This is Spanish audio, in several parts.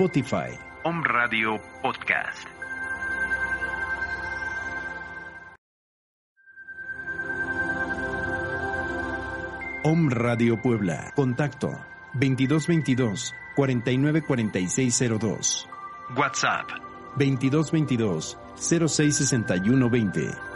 Spotify. Om Radio Podcast. Om Radio Puebla. Contacto 2222 494602. WhatsApp 2222 066120.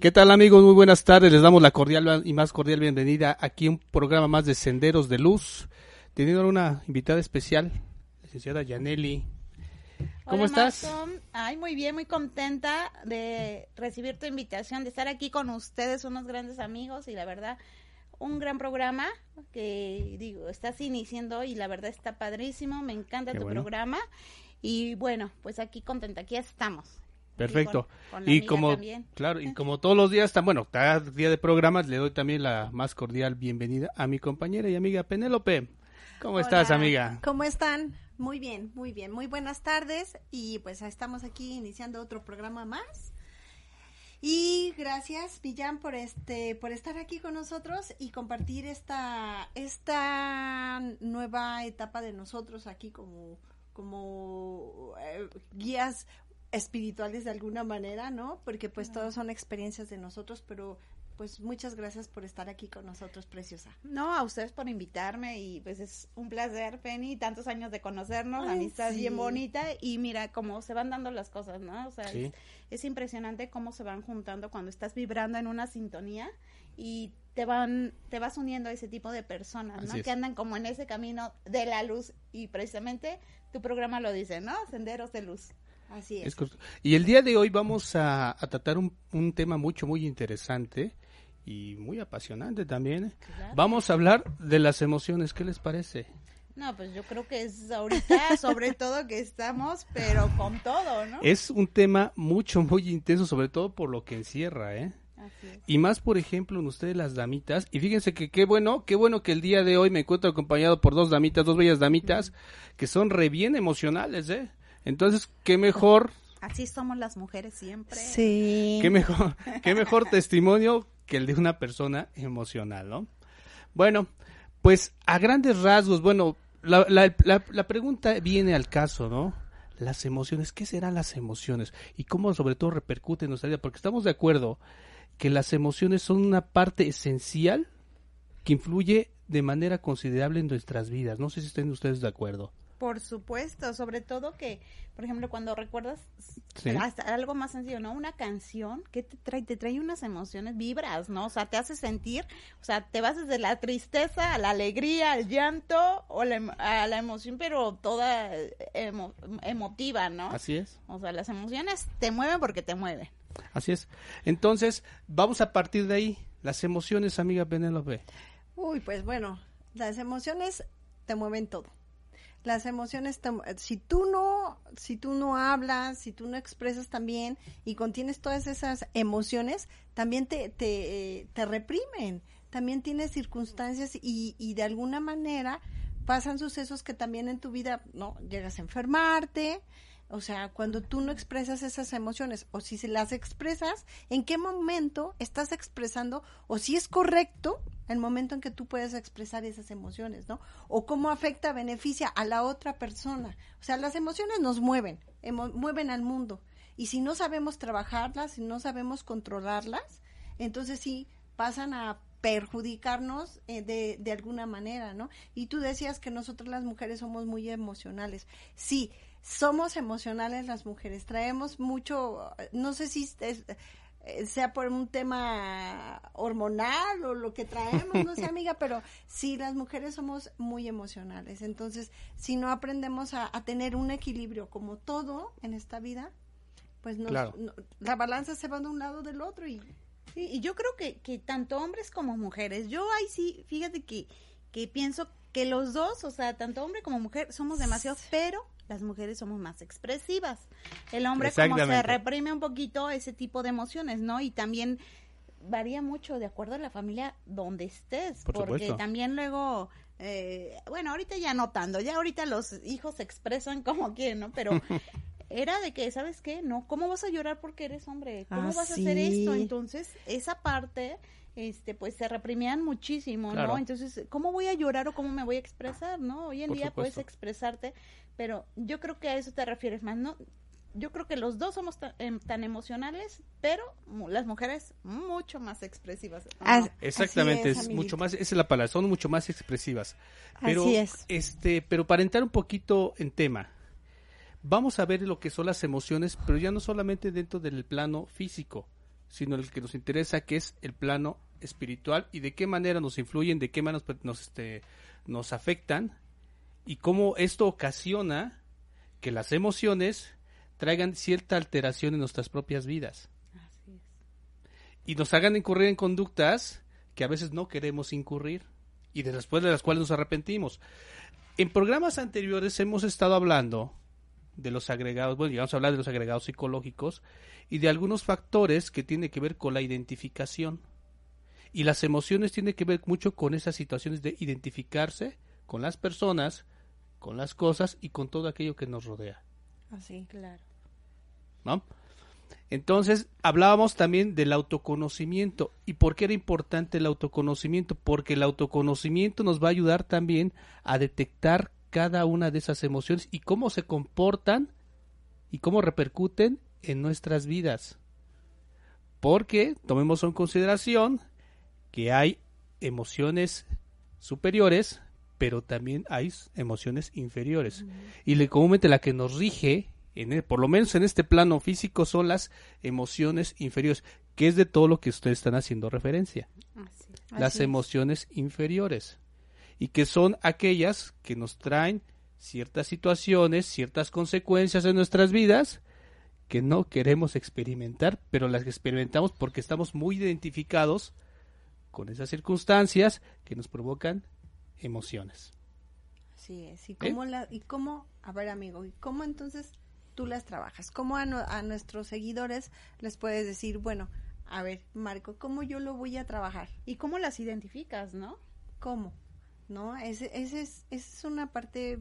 ¿Qué tal amigos? Muy buenas tardes. Les damos la cordial y más cordial bienvenida aquí a un programa más de Senderos de Luz. Teniendo una invitada especial, licenciada Yaneli. ¿Cómo Hola, estás? Ay, muy bien, muy contenta de recibir tu invitación, de estar aquí con ustedes, unos grandes amigos y la verdad, un gran programa que digo, estás iniciando y la verdad está padrísimo, me encanta Qué tu bueno. programa y bueno, pues aquí contenta, aquí estamos. Perfecto. Y con- con la Y amiga como, también. claro, y como todos los días, tan bueno, cada día de programas, le doy también la más cordial bienvenida a mi compañera y amiga Penélope. ¿Cómo estás, amiga? ¿Cómo están? Muy bien, muy bien. Muy buenas tardes y pues estamos aquí iniciando otro programa más. Y gracias, Villan, por este, por estar aquí con nosotros y compartir esta, esta nueva etapa de nosotros aquí como, como eh, guías espirituales de alguna manera, ¿no? Porque pues todas son experiencias de nosotros, pero pues muchas gracias por estar aquí con nosotros, preciosa. No, a ustedes por invitarme y pues es un placer, Penny, tantos años de conocernos, Ay, amistad sí. bien bonita y mira cómo se van dando las cosas, ¿no? O sea, Sí. es, es impresionante cómo se van juntando cuando estás vibrando en una sintonía y te van te vas uniendo a ese tipo de personas, ¿no? Así es. Que andan como en ese camino de la luz y precisamente tu programa lo dice, ¿no? Senderos de luz. Así Es es. Y el día de hoy vamos a, a tratar un, un tema mucho, muy interesante y muy apasionante también. Claro. Vamos a hablar de las emociones. ¿Qué les parece? No, pues yo creo que es ahorita, sobre todo que estamos, pero con todo, ¿no? Es un tema mucho, muy intenso, sobre todo por lo que encierra, ¿eh? Y más, por ejemplo, en ustedes las damitas. Y fíjense que qué bueno, qué bueno que el día de hoy me encuentro acompañado por dos damitas, dos bellas damitas, que son re bien emocionales, ¿eh? Entonces, qué mejor, Así somos las mujeres siempre. Sí. qué mejor, qué mejor testimonio que el de una persona emocional, ¿no? Bueno, pues a grandes rasgos, bueno, la, la, la, la pregunta viene al caso, ¿no? Las emociones, ¿qué serán las emociones? Y cómo sobre todo repercuten en nuestra vida, porque estamos de acuerdo que las emociones son una parte esencial que influye de manera considerable en nuestras vidas. No sé si estén ustedes de acuerdo. Por supuesto, sobre todo que, por ejemplo, cuando recuerdas Sí. hasta algo más sencillo, ¿no? Una canción que te trae, te trae unas emociones, vibras, ¿no? O sea, te hace sentir, o sea, te vas desde la tristeza a la alegría, al llanto o la a la emoción, pero toda eh, emo- emotiva, ¿no? Así es. O sea, las emociones te mueven porque te mueven. Así es. Entonces, vamos a partir de ahí. Las emociones, amiga Penélope. Uy, pues bueno, las emociones te mueven todo. Las emociones, mu- si tú no si tú no hablas, si tú no expresas también y contienes todas esas emociones, también te, te, te reprimen. También tienes circunstancias y, y de alguna manera pasan sucesos que también en tu vida, ¿no? Llegas a enfermarte, o sea, cuando tú no expresas esas emociones o si se las expresas, ¿en qué momento estás expresando o si es correcto el momento en que tú puedes expresar esas emociones, ¿no? O cómo afecta, beneficia a la otra persona. O sea, las emociones nos mueven, mueven al mundo. Y si no sabemos trabajarlas, si no sabemos controlarlas, entonces sí pasan a perjudicarnos eh, de, alguna manera, ¿no? Y tú decías que nosotros las mujeres somos muy emocionales. Sí, somos emocionales las mujeres, traemos mucho, no sé si es, sea por un tema hormonal o lo que traemos, no sé amiga, pero sí, las mujeres somos muy emocionales. Entonces, si no aprendemos a, tener un equilibrio como todo en esta vida, pues nos, la balanza se va de un lado del otro y Sí, y yo creo que, que tanto hombres como mujeres, yo ahí sí, fíjate que, que pienso que los dos, o sea, tanto hombre como mujer, somos demasiados, pero las mujeres somos más expresivas. El hombre como se reprime un poquito ese tipo de emociones, ¿no? Y también varía mucho de acuerdo a la familia donde estés, porque también luego, eh, bueno, ahorita ya notando, ya ahorita los hijos se expresan como quieren, ¿no? Pero era de que, ¿sabes qué? No, ¿cómo vas a llorar porque eres hombre? ¿Cómo ah, vas a hacer esto? Entonces, esa parte, este, pues se reprimían muchísimo, ¿no? Entonces, ¿cómo voy a llorar o cómo me voy a expresar, no? Hoy en día puedes expresarte, pero yo creo que a eso te refieres más, ¿no? Yo creo que los dos somos em, tan, emocionales, pero las mujeres mucho más expresivas. Exactamente, es, mucho más, esa es la palabra, son mucho más expresivas. Pero, así es. Este, pero para entrar un poquito en tema, vamos a ver lo que son las emociones, pero ya no solamente dentro del plano físico, sino el que nos interesa, que es el plano espiritual y de qué manera nos influyen, de qué manera nos, nos, este, nos afectan y cómo esto ocasiona que las emociones traigan cierta alteración en nuestras propias vidas. Y nos hagan incurrir en conductas que a veces no queremos incurrir y después de las cuales nos arrepentimos. En programas anteriores hemos estado hablando de los agregados, bueno, vamos a hablar de los agregados psicológicos y de algunos factores que tienen que ver con la identificación. Y las emociones tienen que ver mucho con esas situaciones de identificarse con las personas, con las cosas y con todo aquello que nos rodea. Así, claro. ¿No? Entonces, hablábamos también del autoconocimiento. ¿Y por qué era importante el autoconocimiento? Porque el autoconocimiento nos va a ayudar también a detectar cada una de esas emociones y cómo se comportan y cómo repercuten en nuestras vidas. Porque tomemos en consideración que hay emociones superiores, pero también hay emociones inferiores. Y le, comúnmente la que nos rige, en e, por lo menos en este plano físico, son las emociones inferiores, que es de todo lo que ustedes están haciendo referencia. las emociones inferiores y que son aquellas que nos traen ciertas situaciones, ciertas consecuencias en nuestras vidas que no queremos experimentar, pero las experimentamos porque estamos muy identificados con esas circunstancias que nos provocan emociones. Así es. ¿Y cómo, la, y cómo a ver amigo, ¿y cómo entonces tú las trabajas? ¿Cómo a, a nuestros seguidores les puedes decir, bueno, a ver, Marco, ¿cómo yo lo voy a trabajar? ¿Y cómo las identificas, no? ¿Cómo? ¿No? Ese, ese es, es una parte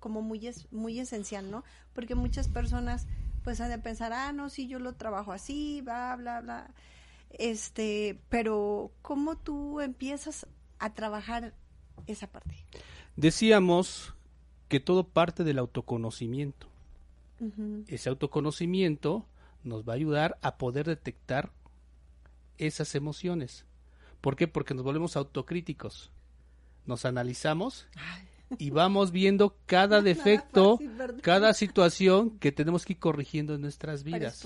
como muy, es, muy esencial, ¿no? Porque muchas personas pues han de pensar, ah, no, sí, yo lo trabajo así, bla, bla, bla. Este, pero ¿cómo tú empiezas a trabajar esa parte? Decíamos que todo parte del autoconocimiento. Ese autoconocimiento nos va a ayudar a poder detectar esas emociones. ¿Por qué? Porque nos volvemos autocríticos nos analizamos y vamos viendo cada defecto, cada situación que tenemos que ir corrigiendo en nuestras vidas.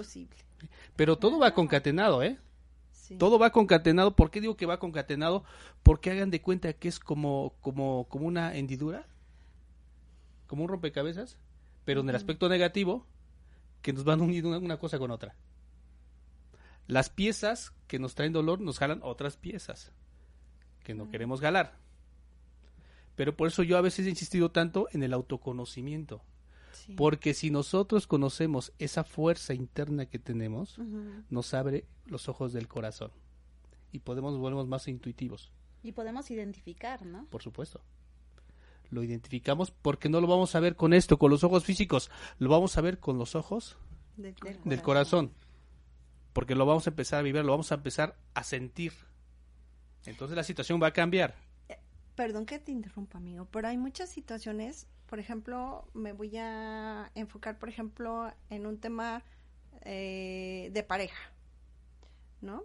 Pero, todo va concatenado, ¿eh? Todo va concatenado. ¿Por qué digo que va concatenado? Porque hagan de cuenta que es como, como, como una hendidura, como un rompecabezas, pero en el aspecto negativo, que nos van uniendo una cosa con otra. Las piezas que nos traen dolor nos jalan otras piezas que no queremos jalar. Pero por eso yo a veces he insistido tanto en el autoconocimiento. Sí. Porque si nosotros conocemos esa fuerza interna que tenemos, nos abre los ojos del corazón y podemos volvernos más intuitivos, Y podemos identificar, ¿no? por supuesto. Lo identificamos porque no lo vamos a ver con esto, con los ojos físicos, lo vamos a ver con los ojos Del Del corazón. del corazón. Porque lo vamos a empezar a vivir, lo vamos a empezar a sentir. Entonces la situación va a cambiar. Perdón que te interrumpa, amigo, pero hay muchas situaciones, por ejemplo, me voy a enfocar, por ejemplo, en un tema eh, de pareja, ¿no?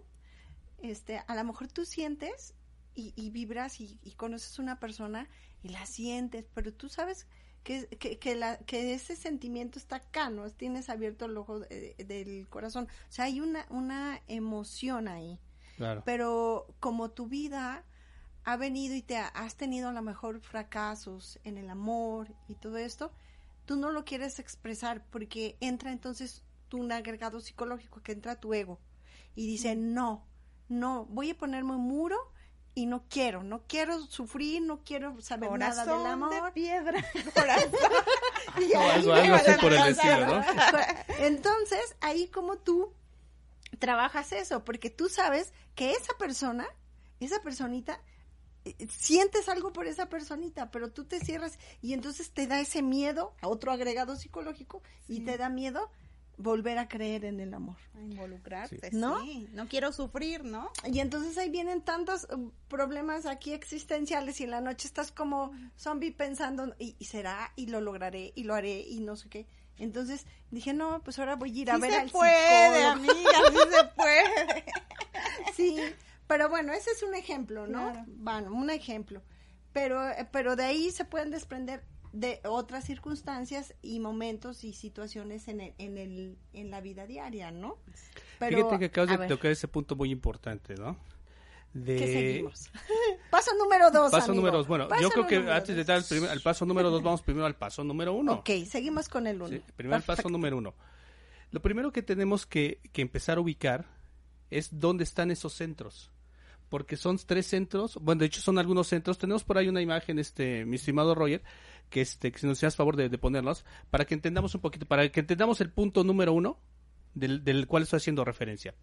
Este, a lo mejor tú sientes y, y vibras y, y conoces una persona y la sientes, pero tú sabes que, que, que, la, que ese sentimiento está acá, ¿no? Tienes abierto el ojo de- del corazón. O sea, hay una, una emoción ahí Claro. pero como tu vida ha venido y te ha- has tenido a lo mejor fracasos en el amor y todo esto, tú no lo quieres expresar porque entra entonces tu un agregado psicológico que entra tu ego y dice no, no, voy a ponerme un muro y no quiero, no quiero sufrir, no quiero saber nada del Corazón de amor. piedra. Corazón. Y O algo, así por el alcanzar, estilo, ¿no? Entonces, ahí como tú trabajas eso, porque tú sabes que esa persona, esa personita, sientes algo por esa personita, pero tú te cierras y entonces te da ese miedo a otro agregado psicológico y te da miedo volver a creer en el amor. A involucrarte, Sí. ¿No? sí. No quiero sufrir, ¿no? Y entonces ahí vienen tantos eh, problemas aquí existenciales y en la noche estás como zombie pensando, y, y será, y lo lograré, y lo haré, y no sé qué. Entonces dije, no, pues ahora voy a ir a Sí ver se al puede, psicólogo. amiga, sí se puede. Sí, pero bueno, ese es un ejemplo, ¿no? Claro. Bueno, un ejemplo. Pero, pero de ahí se pueden desprender de otras circunstancias y momentos y situaciones en el, en el, en la vida diaria, ¿no? Pero, Fíjate que acabas de ver, tocar ese punto muy importante, ¿no? De... ¿qué seguimos? paso número dos, Paso amigo. número dos. Bueno, Paso yo creo que antes de dar el, primer- al paso número dos, vamos primero al paso número uno. Ok, seguimos con el uno. Sí, primero el paso número uno. Lo primero que tenemos que, que empezar a ubicar es dónde están esos centros. Porque son tres centros, bueno, de hecho son algunos centros. Tenemos por ahí una imagen, este, mi estimado Roger, que este, que si nos haces favor de, de ponerlos, para que entendamos un poquito, para que entendamos el punto número uno del, del cual estoy haciendo referencia.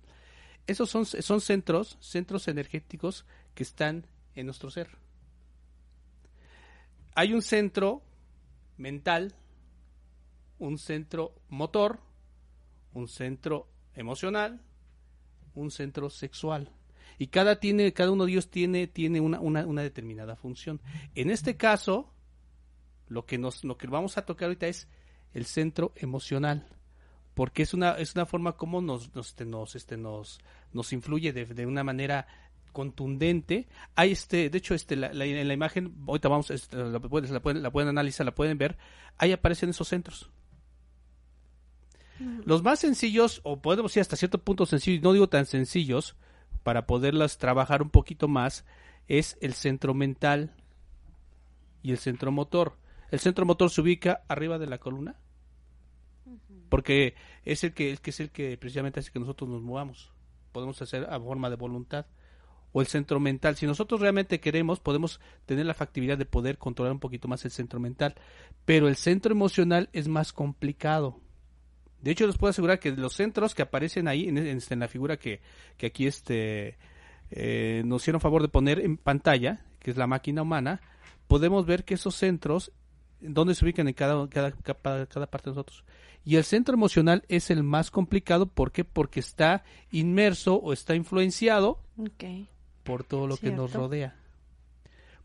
Esos son, son centros, centros energéticos que están en nuestro ser. Hay un centro mental, un centro motor, un centro emocional, un centro sexual. Y cada, tiene, cada uno de ellos tiene, tiene una, una, una determinada función. En este caso, lo que, nos, lo que vamos a tocar ahorita es el centro emocional. Porque es una, es una forma como nos, nos, este, nos, este, nos, nos influye de, de una manera contundente. Hay este, de hecho, este, la, la- en la imagen, ahorita vamos, este, la, pueden, la, pueden, la pueden analizar, la pueden ver, ahí aparecen esos centros. Los más sencillos, o podemos decir hasta cierto punto sencillos, no digo tan sencillos, para poderlas trabajar un poquito más, es el centro mental y el centro motor. El centro motor se ubica arriba de la columna, porque es el que, el que es el que precisamente hace que nosotros nos movamos. Podemos hacer a forma de voluntad. O el centro mental. Si nosotros realmente queremos, podemos tener la factibilidad de poder controlar un poquito más el centro mental. Pero el centro emocional es más complicado. De hecho, les puedo asegurar que los centros que aparecen ahí en, en- en la figura que, que aquí este, eh, nos hicieron favor de poner en pantalla, que es la máquina humana, podemos ver que esos centros, donde se ubican en cada, cada, cada, cada parte de nosotros. Y el centro emocional es el más complicado, ¿por qué? Porque está inmerso o está influenciado por todo lo que nos rodea.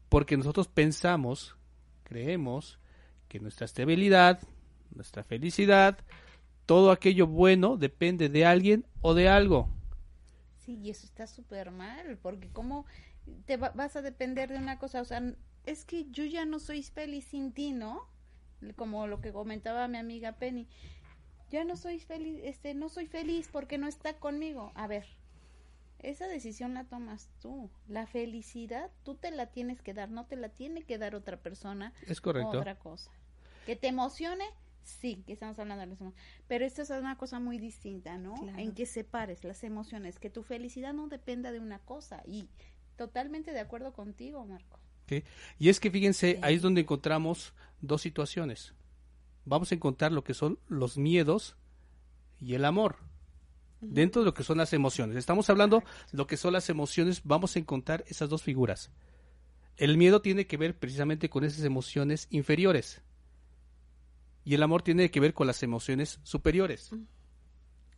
Porque nosotros pensamos, creemos que nuestra estabilidad, nuestra felicidad, todo aquello bueno depende de alguien o de algo. Sí, y eso está súper mal, porque cómo te va- vas a depender de una cosa, o sea, es que yo ya no soy feliz sin ti, ¿no? Como lo que comentaba mi amiga Penny. Ya no soy feliz, este, no soy feliz porque no está conmigo. A ver, esa decisión la tomas tú. La felicidad tú te la tienes que dar, no te la tiene que dar otra persona Es correcto. otra cosa. Que te emocione, sí, que estamos hablando de las emociones. Pero esto es una cosa muy distinta, ¿no? Claro. En que separes las emociones, que tu felicidad no dependa de una cosa. Y totalmente de acuerdo contigo, Marco. Y es que fíjense, Sí. ahí es donde encontramos dos situaciones. vamos a encontrar lo que son los miedos y el amor. Dentro de lo que son las emociones. Estamos hablando de lo que son las emociones, vamos a encontrar esas dos figuras. El miedo tiene que ver precisamente con esas emociones inferiores. Y el amor tiene que ver con las emociones superiores.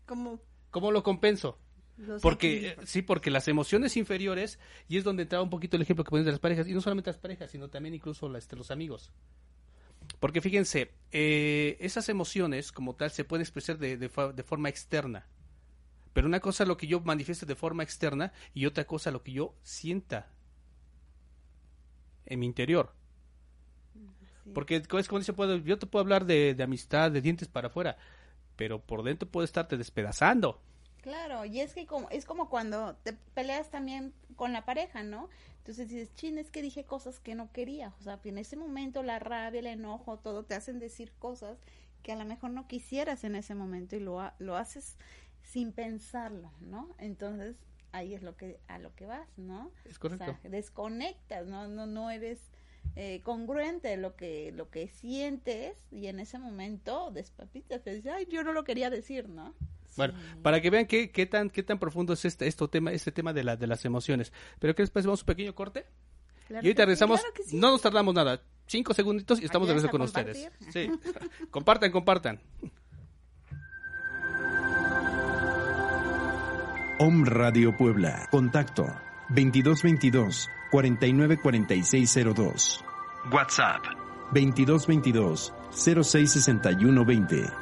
Como ¿Cómo lo compenso? los Porque, eh, sí, porque las emociones inferiores, y es donde entraba un poquito el ejemplo que pones de las parejas, y no solamente las parejas, sino también incluso las- este, los amigos. Porque fíjense, eh, esas emociones como tal se pueden expresar de, de de forma externa. Pero una cosa es lo que yo manifieste de forma externa y otra cosa lo que yo sienta en mi interior. Porque es como dice, puedo, yo te puedo hablar de, de amistad, de dientes para afuera, pero por dentro puedo estarte despedazando. Claro, y es que como, es como cuando te peleas también con la pareja, ¿no? Entonces dices, chin, es que dije cosas que no quería. O sea, en ese momento la rabia, el enojo, todo te hacen decir cosas que a lo mejor no quisieras en ese momento y lo, ha- lo haces sin pensarlo, ¿no? Entonces ahí es lo que a lo que vas, ¿no? Es correcto. O sea, desconectas, no, no, no eres eh, congruente lo que, lo que sientes y en ese momento despapitas, te dices, ay, yo no lo quería decir, ¿no? Bueno, para que vean qué, qué tan qué tan profundo es este, esto tema, este tema de, la, de las emociones. Pero ¿qué les parece? Vamos a un pequeño corte. Claro y ahorita sí, regresamos. claro que sí. No nos tardamos nada. Cinco segunditos y estamos de ¿Ayudas regreso con ustedes. Sí. compartan, compartan. Om Radio Puebla. Contacto 2222 494602. WhatsApp 2222 066120.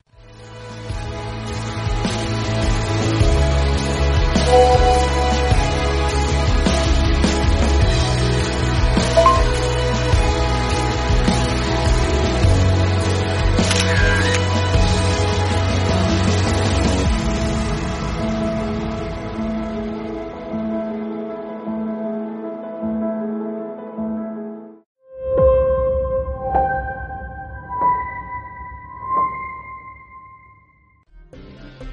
Thank you.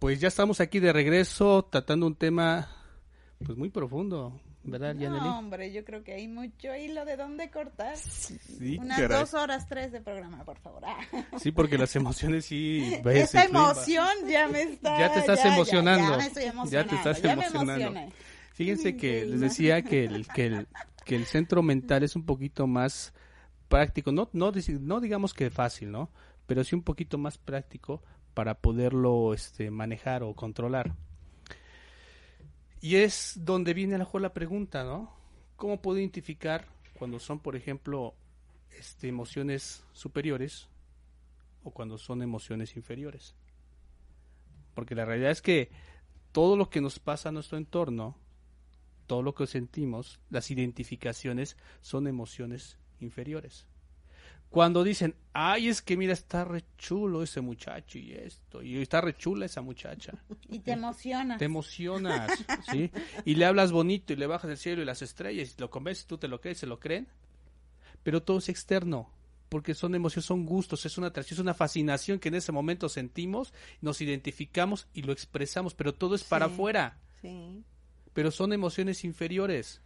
Pues ya estamos aquí de regreso tratando un tema pues muy profundo, ¿verdad, Yaneli? No, hombre, yo creo que hay mucho hilo de dónde cortar. Sí, Unas caray. dos horas, tres de programa, por favor. Ah. Sí, porque las emociones sí... ves, Esta emoción ya me está... Ya te estás ya, emocionando. Ya, me estoy Ya emocionando. te estás emocionando. Fíjense que les decía que el, que el, que el centro mental es un poquito más práctico, no, no, no digamos que fácil, ¿no? Pero sí un poquito más práctico para poderlo este, manejar o controlar. Y es donde viene a lo mejor la pregunta, ¿no? ¿Cómo puedo identificar cuando son, por ejemplo, este, emociones superiores o cuando son emociones inferiores? Porque la realidad es que todo lo que nos pasa a nuestro entorno, todo lo que sentimos, las identificaciones son emociones inferiores. Cuando dicen, ay, es que mira, está re chulo ese muchacho y esto, y está re chula esa muchacha. Y te emocionas. Te emocionas, ¿sí? Y le hablas bonito y le bajas el cielo y las estrellas y lo convences, tú te lo crees, se lo creen. Pero todo es externo, porque son emociones, son gustos, es una atracción, es una fascinación que en ese momento sentimos, nos identificamos y lo expresamos, pero todo es para Sí. afuera Sí. pero son emociones inferiores.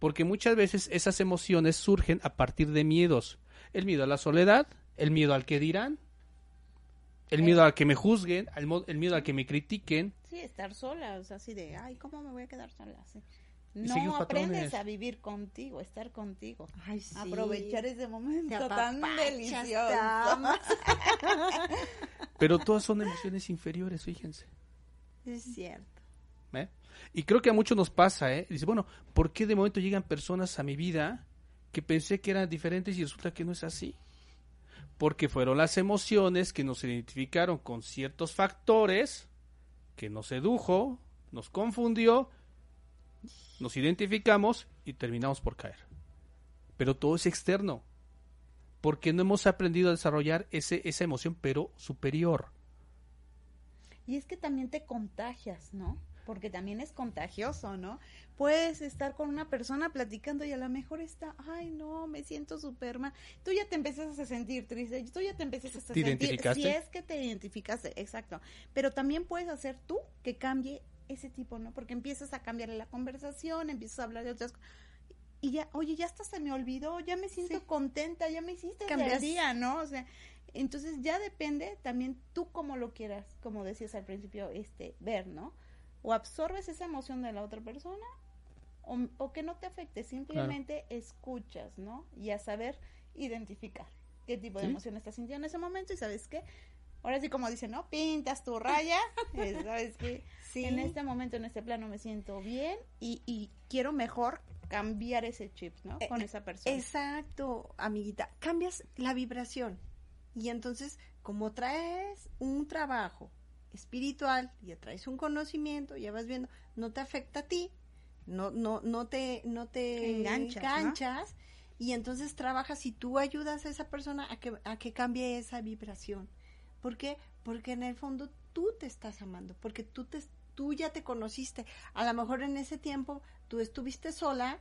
Porque muchas veces esas emociones surgen a partir de miedos. El miedo a la soledad, el miedo al que dirán, el miedo al que me juzguen, el miedo al que me critiquen. Sí, estar sola, o sea, así de, ay, ¿cómo me voy a quedar sola? Sí. No aprendes patrones. a vivir contigo, estar contigo. Ay, sí. Aprovechar ese momento tan delicioso. Pero todas son emociones inferiores, fíjense. Es cierto. ¿eh? Y creo que a muchos nos pasa, ¿eh? Dice, bueno, ¿por qué de momento llegan personas a mi vida que pensé que eran diferentes y resulta que no es así? Porque fueron las emociones que nos identificaron con ciertos factores, que nos sedujo, nos confundió, nos identificamos y terminamos por caer. Pero todo es externo, porque no hemos aprendido a desarrollar ese, esa emoción, pero superior. Y es que también te contagias, ¿no? Porque también es contagioso, ¿no? Puedes estar con una persona platicando y a lo mejor está, ay, no, me siento súper mal. Tú ya te empiezas a sentir triste, tú ya te empiezas a ¿Te sentir... identificaste? Si es que te identificaste, exacto. Pero también puedes hacer tú que cambie ese tipo, ¿no? Porque empiezas a cambiar la conversación, empiezas a hablar de otras cosas. Y ya, oye, ya hasta se me olvidó, ya me siento Sí. contenta, ya me hiciste el día, ¿no? O sea, entonces ya depende también tú como lo quieras, como decías al principio, este, ver, ¿no? O absorbes esa emoción de la otra persona o, o que no te afecte, simplemente escuchas, ¿no? Y a saber identificar qué tipo de Sí. emoción estás sintiendo en ese momento y sabes qué. Ahora sí, como dicen, ¿no? Pintas tu raya, eh, sabes que Sí. en este momento, en este plano me siento bien y, y quiero mejor cambiar ese chip, ¿no? Eh, Con esa persona. Exacto, amiguita. Cambias la vibración. Y entonces, como traes un trabajo espiritual, ya traes un conocimiento, ya vas viendo, no te afecta a ti, no, no, no te, no te Enganchas, y entonces trabajas y tú ayudas a esa persona a que, a que cambie esa vibración. ¿Por qué? Porque en el fondo tú te estás amando, porque tú te tú ya te conociste. A lo mejor en ese tiempo tú estuviste sola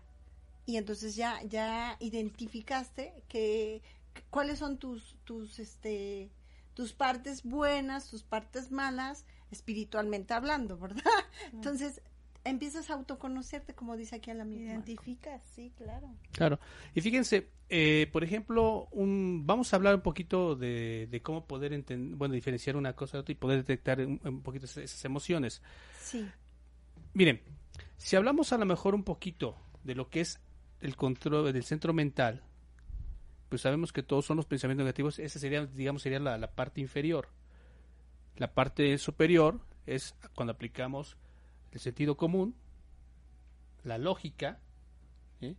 y entonces ya ya identificaste que, que- cuáles son tus tus este tus partes buenas, tus partes malas, espiritualmente hablando, ¿verdad? Entonces empiezas a autoconocerte, como dice aquí el amigo. Marco. Identificas, sí, claro. Claro. Y fíjense, eh, por ejemplo, un, vamos a hablar un poquito de, de cómo poder enten- bueno, diferenciar una cosa de otra y poder detectar un, un poquito esas, esas emociones. Sí, Miren, si hablamos a lo mejor un poquito de lo que es el control del centro mental, pues sabemos que todos son los pensamientos negativos, esa sería, digamos, sería la, la parte inferior. La parte superior es cuando aplicamos el sentido común, la lógica, ¿sí?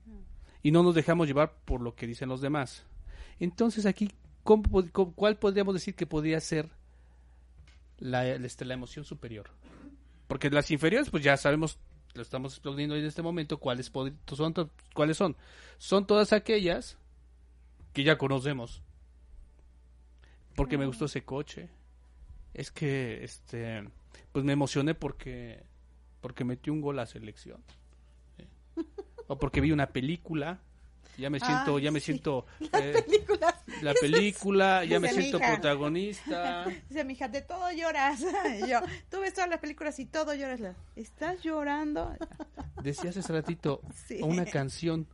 y no nos dejamos llevar por lo que dicen los demás. Entonces aquí, ¿cómo cómo- ¿cuál podríamos decir que podría ser la, este, la emoción superior? Porque las inferiores, pues ya sabemos, lo estamos explodiendo en este momento, cuáles son, cuáles son. Son todas aquellas que ya conocemos. Porque me gustó ese coche. Es que, este, pues me emocioné porque, porque metió un gol a la selección. ¿sí? O porque vi una película. Ya me siento, Ah, ya me sí. siento eh, películas. la película, ya me mi siento hija. protagonista. Dice, mija, de todo lloras. Y yo, tú ves todas las películas y todo lloras. ¿Estás llorando? Decías hace ratito, Sí. una canción.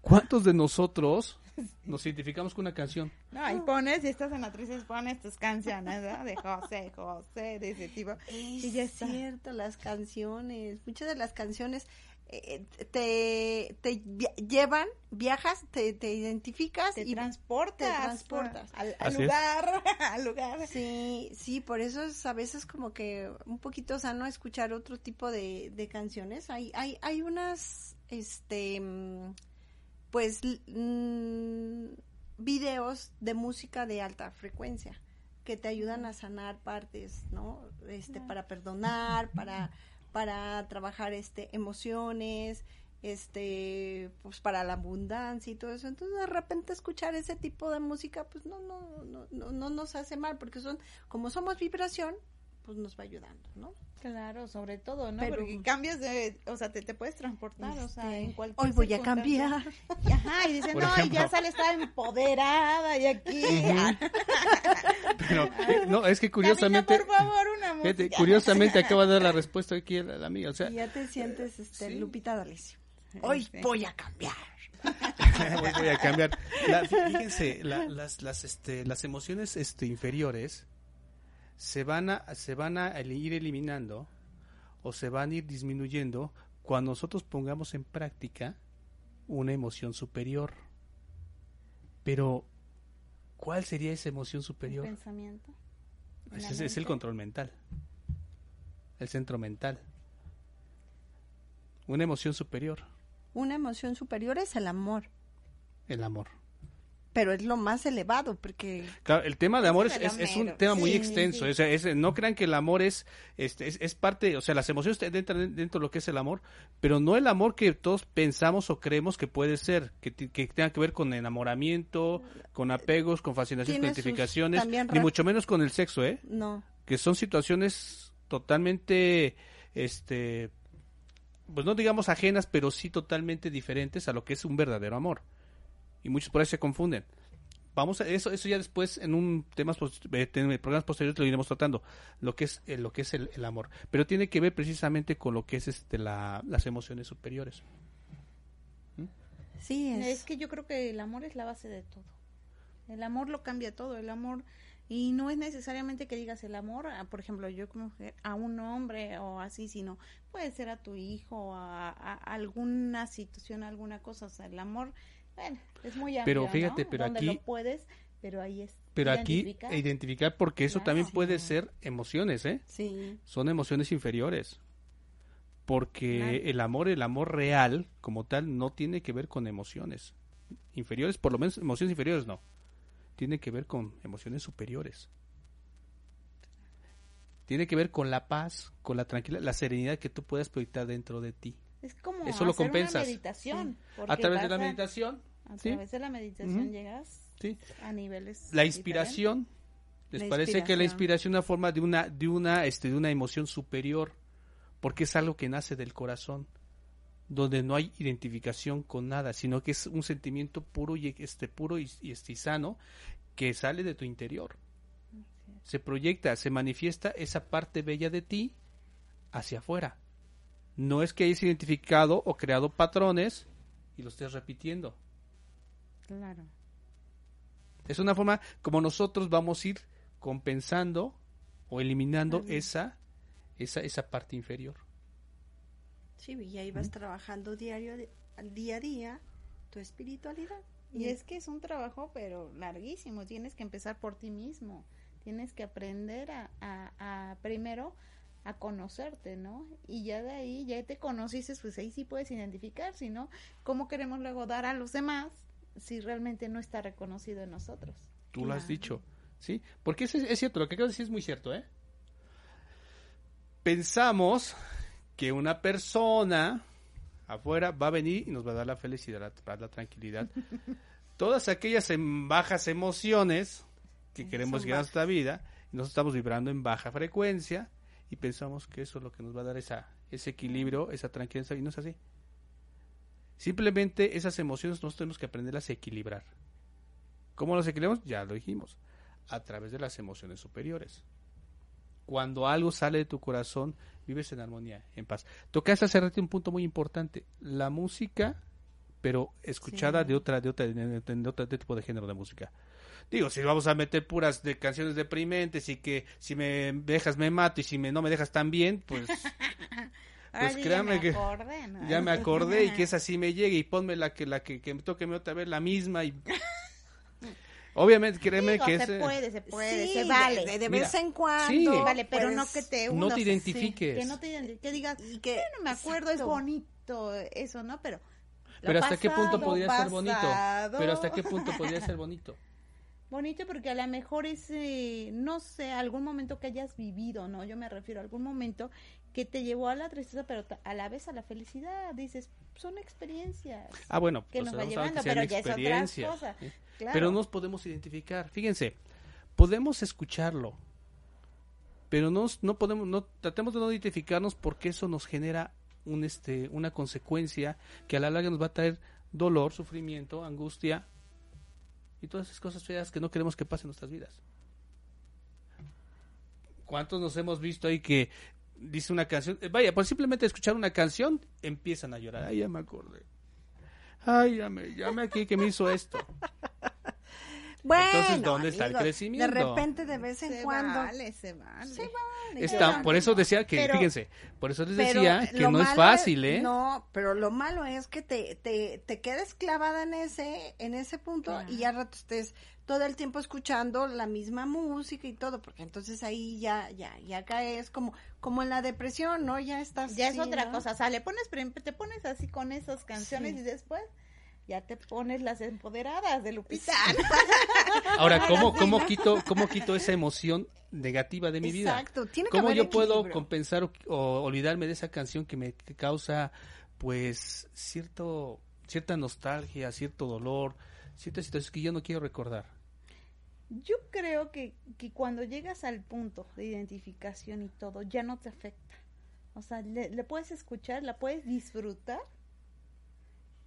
¿Cuántos de nosotros nos identificamos con una canción? No, y pones, en la tristeza, pones tus canciones, ¿no? De José, José, de ese tipo. Es Y ya está. cierto, las canciones, muchas de las canciones eh, te, te via- llevan, viajas, te, te identificas Te y transportas. te transportas. Al, al es. lugar, al lugar. Sí, sí, por eso es a veces como que un poquito sano escuchar otro tipo de, de canciones. Hay, hay, hay unas, este, mm, pues, mm, videos de música de alta frecuencia que te ayudan a sanar partes, ¿no? Este, para perdonar, para, para trabajar, este, emociones, este, pues para la abundancia y todo eso. Entonces, de repente escuchar ese tipo de música, pues no, no, no, no, no nos hace mal, porque son, como somos vibración, pues nos va ayudando, ¿no? Claro, sobre todo, ¿no? Pero- Porque cambias de, o sea, te, te puedes transportar, o sea, Este, en cualquier Hoy voy a cambiar. Ajá, y dicen, Por no, y ya sale, está empoderada y aquí. Pero, no, es que Curiosamente, curiosamente, por favor, una música. fíjate, curiosamente acaba de dar la respuesta aquí la, la amiga. O sea, Y ya te sientes, este, Sí. Lupita D'Alessio. Hoy Sí. voy a cambiar. voy, voy a cambiar. La- fíjense, la- las, las, este, las emociones este, inferiores se van a, se van a el- ir eliminando o se van a ir disminuyendo cuando nosotros pongamos en práctica una emoción superior. Pero, ¿cuál sería esa emoción superior? Pensamiento. en la Ese es, es el control mental. El centro mental. Una emoción superior, Una emoción superior es el amor, el amor. Pero es lo más elevado porque Claro, el tema de amor es, el es, es un tema muy Sí, extenso. sí. o sea, es- no crean que el amor es, este, es, es parte, o sea, las emociones entran dentro de lo que es el amor, pero no el amor que todos pensamos o creemos que puede ser, que, tenga que ver con enamoramiento, con apegos, con fascinaciones, con sus identificaciones, ni mucho menos con el sexo, ¿eh? no. que son situaciones totalmente, este, pues no digamos ajenas, pero sí totalmente diferentes a lo que es un verdadero amor. Y muchos por ahí se confunden. Vamos a eso, eso ya después en un temas eh, en programas posteriores lo iremos tratando, lo que es eh, lo que es el, el amor, pero tiene que ver precisamente con lo que es este la, las emociones superiores. Sí, es, Es que yo creo que el amor es la base de todo. El amor lo cambia todo. El amor. Y no es necesariamente que digas el amor, a, por ejemplo, yo como mujer, a un hombre o así, sino puede ser a tu hijo, a, a alguna situación, alguna cosa. O sea, el amor, bueno, es muy amplio. Pero fíjate, ¿no? pero Donde aquí- lo puedes, pero ahí es. Pero aquí identificar. identificar porque eso Claro. también puede ser emociones, ¿eh? sí, son emociones inferiores. Porque Claro. el amor, el amor real, como tal, no tiene que ver con emociones inferiores, por lo menos emociones inferiores no. Tiene que ver con emociones superiores. Tiene que ver con la paz, con la tranquilidad, la serenidad que tú puedas proyectar dentro de ti. Es como Eso lo hacer compensas. una meditación. A través de la a- meditación, A ¿sí? través de la meditación llegas ¿sí? a niveles. La diferentes. inspiración, ¿les La parece que la inspiración. inspiración es una forma de una, de una, este, de una emoción superior? Porque es algo que nace del corazón, donde no hay identificación con nada, sino que es un sentimiento puro y este puro y, y este, y sano que sale de tu interior. Se proyecta, se manifiesta esa parte bella de ti hacia afuera. No es que hayas identificado o creado patrones y lo estés repitiendo. Claro. Es una forma como nosotros vamos a ir compensando o eliminando esa, esa, esa parte inferior. sí, y ahí vas trabajando diario, día a día, tu espiritualidad. Y es que es un trabajo, pero larguísimo. Tienes que empezar por ti mismo. Tienes que aprender a, a, a primero a conocerte, ¿no? Y ya de ahí, ya te conociste, pues ahí sí puedes identificar, si no, ¿cómo queremos luego dar a los demás si realmente no está reconocido en nosotros? Tú lo has dicho, ¿sí? Porque es, es cierto, lo que acabas de decir es muy cierto, ¿eh? Pensamos que una persona afuera va a venir y nos va a dar la felicidad, la tranquilidad. Todas aquellas bajas emociones que queremos son llegar a nuestra vida, nosotros estamos vibrando en baja frecuencia y pensamos que eso es lo que nos va a dar esa, ese equilibrio, esa tranquilidad, y no es así. Simplemente esas emociones nosotros tenemos que aprenderlas a equilibrar. ¿Cómo las equilibramos? Ya lo dijimos, a través de las emociones superiores. Cuando algo sale de tu corazón, vives en armonía, en paz. Tocaste hace rato un punto muy importante, la música, pero escuchada Sí. de otra, de otra, de, de- de otro tipo de género de música. Digo, si vamos a meter puras de canciones deprimentes y que si me dejas me mato y si me, no me dejas también, pues Ahora Pues sí créame ya que me acordé, ¿no? ya me acordé y que esa sí me llegue y ponme la que la que, que me toque otra vez la misma y obviamente créeme Digo, que se ese puede, se puede, Sí, se vale. De, de Mira, vez en cuando. sí. Vale, pero pues, no que te no hundas te identifiques. que no te identifiques, que digas, Y que, no me acuerdo, es bonito eso, ¿no? Pero pero hasta qué punto pasado, podría ser bonito pero hasta qué punto podría ser bonito Bonito porque a lo mejor es, eh, no sé, algún momento que hayas vivido, ¿no? Yo me refiero a algún momento que te llevó a la tristeza, pero a la vez a la felicidad. Dices, son experiencias ah bueno que pues nos va llevando, que sean pero ya es otra cosa. ¿sí? Claro. pero nos podemos identificar fíjense podemos escucharlo pero no, no podemos no tratemos de no identificarnos porque eso nos genera un este una consecuencia que a la larga nos va a traer dolor sufrimiento angustia y todas esas cosas feas que no queremos que pasen en nuestras vidas. Cuántos nos hemos visto ahí que dice una canción eh, vaya por simplemente escuchar una canción empiezan a llorar. Ay ya me acordé. Ay ya me ya me aquí que me hizo esto Bueno, Entonces, ¿dónde está el crecimiento? De repente, de vez en Se cuando. vale, se vale. Se vale. Está, por eso decía que, Pero- fíjense, por eso les decía que no es fácil, ¿eh? No, pero lo malo es que te, te, te quedes clavada en ese, en ese punto Claro. y ya rato estés todo el tiempo escuchando la misma música y todo, porque entonces ahí ya, ya, ya caes como, como en la depresión, ¿no? Ya estás. Ya es otra ¿no? cosa, o sea, le pones, te pones así con esas canciones Sí. y después ya te pones las empoderadas de Lupita. Ahora, ¿cómo, cómo, quito, ¿cómo quito esa emoción negativa de mi vida? Exacto, tiene que ¿Cómo haber yo puedo compensar o, o olvidarme de esa canción que me causa, pues, cierto, cierta nostalgia, cierto dolor, ciertas situaciones que yo no quiero recordar? Yo creo que, que cuando llegas al punto de identificación y todo, ya no te afecta. O sea, le, le puedes escuchar, la puedes disfrutar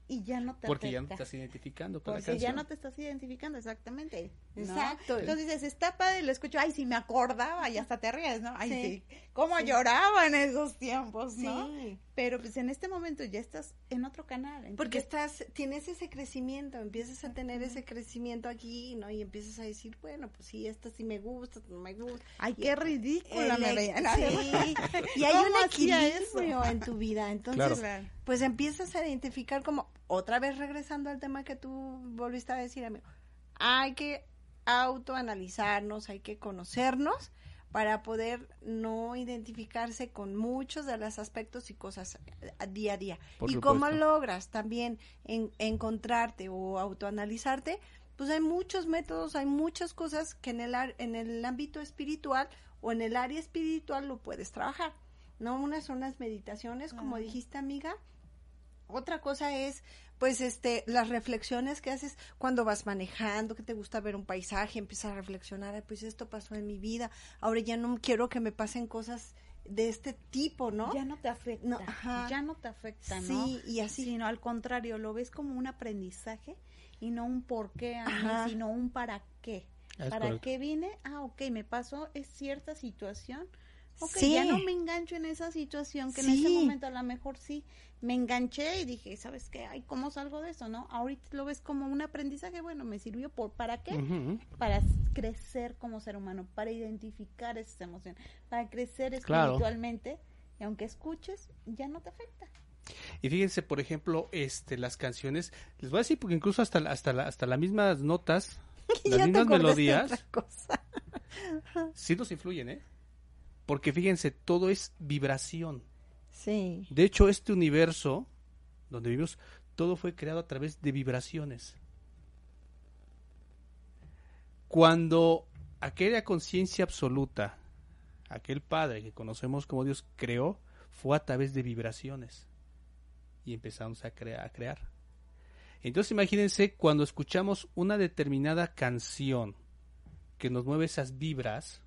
y ya no te Porque ya no afecta. te estás identificando con la Porque ya canción. no te estás identificando, exactamente. ¿no? Exacto. Entonces dices, está padre, lo escucho, ay, si me acordaba, y hasta te ríes, ¿no? Ay, Sí. sí, cómo lloraba en esos tiempos, ¿no? Sí, Pero pues en este momento ya estás en otro canal. porque estás, tienes ese crecimiento, empiezas a tener ese crecimiento aquí, ¿no? Y empiezas a decir, bueno, pues sí, esta sí me gusta, no me gusta. Ay, Y- qué ridícula me El- veía. sí, y hay ¿Cómo un equilibrio en tu vida. Entonces, Claro. pues empiezas a identificar como, otra vez regresando al tema que tú volviste a decir, amigo, hay que autoanalizarnos, hay que conocernos para poder no identificarse con muchos de los aspectos y cosas eh, día a día. Por y cómo logras también en- encontrarte o autoanalizarte, pues hay muchos métodos, hay muchas cosas que en el, ar- en el ámbito espiritual o en el área espiritual lo puedes trabajar. ¿no? Unas son las meditaciones, como dijiste, amiga. Otra cosa es, pues, este, las reflexiones que haces cuando vas manejando, que te gusta ver un paisaje, empiezas a reflexionar, "Ay, pues esto pasó en mi vida, ahora ya no quiero que me pasen cosas de este tipo, ¿no? Ya no te afecta. No, ajá. Ya no te afecta, ¿no? Sí, y así. Sino al contrario, lo ves como un aprendizaje y no un por qué a mí, Ajá. sino un para qué. Es ¿Para correcto. qué vine? Ah, ok, me pasó es cierta situación. Ok, Sí. ya no me engancho en esa situación que en ese momento a lo mejor sí me enganché y dije, ¿sabes qué? Ay, ¿cómo salgo de eso? ¿No? Ahorita lo ves como un aprendizaje, bueno, me sirvió por ¿para qué? Para crecer como ser humano, para identificar esas emociones, para crecer Claro. espiritualmente, y aunque escuches, ya no te afecta. Y fíjense, por ejemplo, este, las canciones, les voy a decir porque incluso hasta, hasta, la, hasta las mismas notas, las mismas melodías, sí nos influyen, ¿eh? Porque fíjense, todo es vibración. Sí. De hecho, este universo donde vivimos, todo fue creado a través de vibraciones. Cuando aquella conciencia absoluta, aquel Padre que conocemos como Dios creó, fue a través de vibraciones. Y empezamos a, crea- a crear. Entonces imagínense cuando escuchamos una determinada canción que nos mueve esas vibras,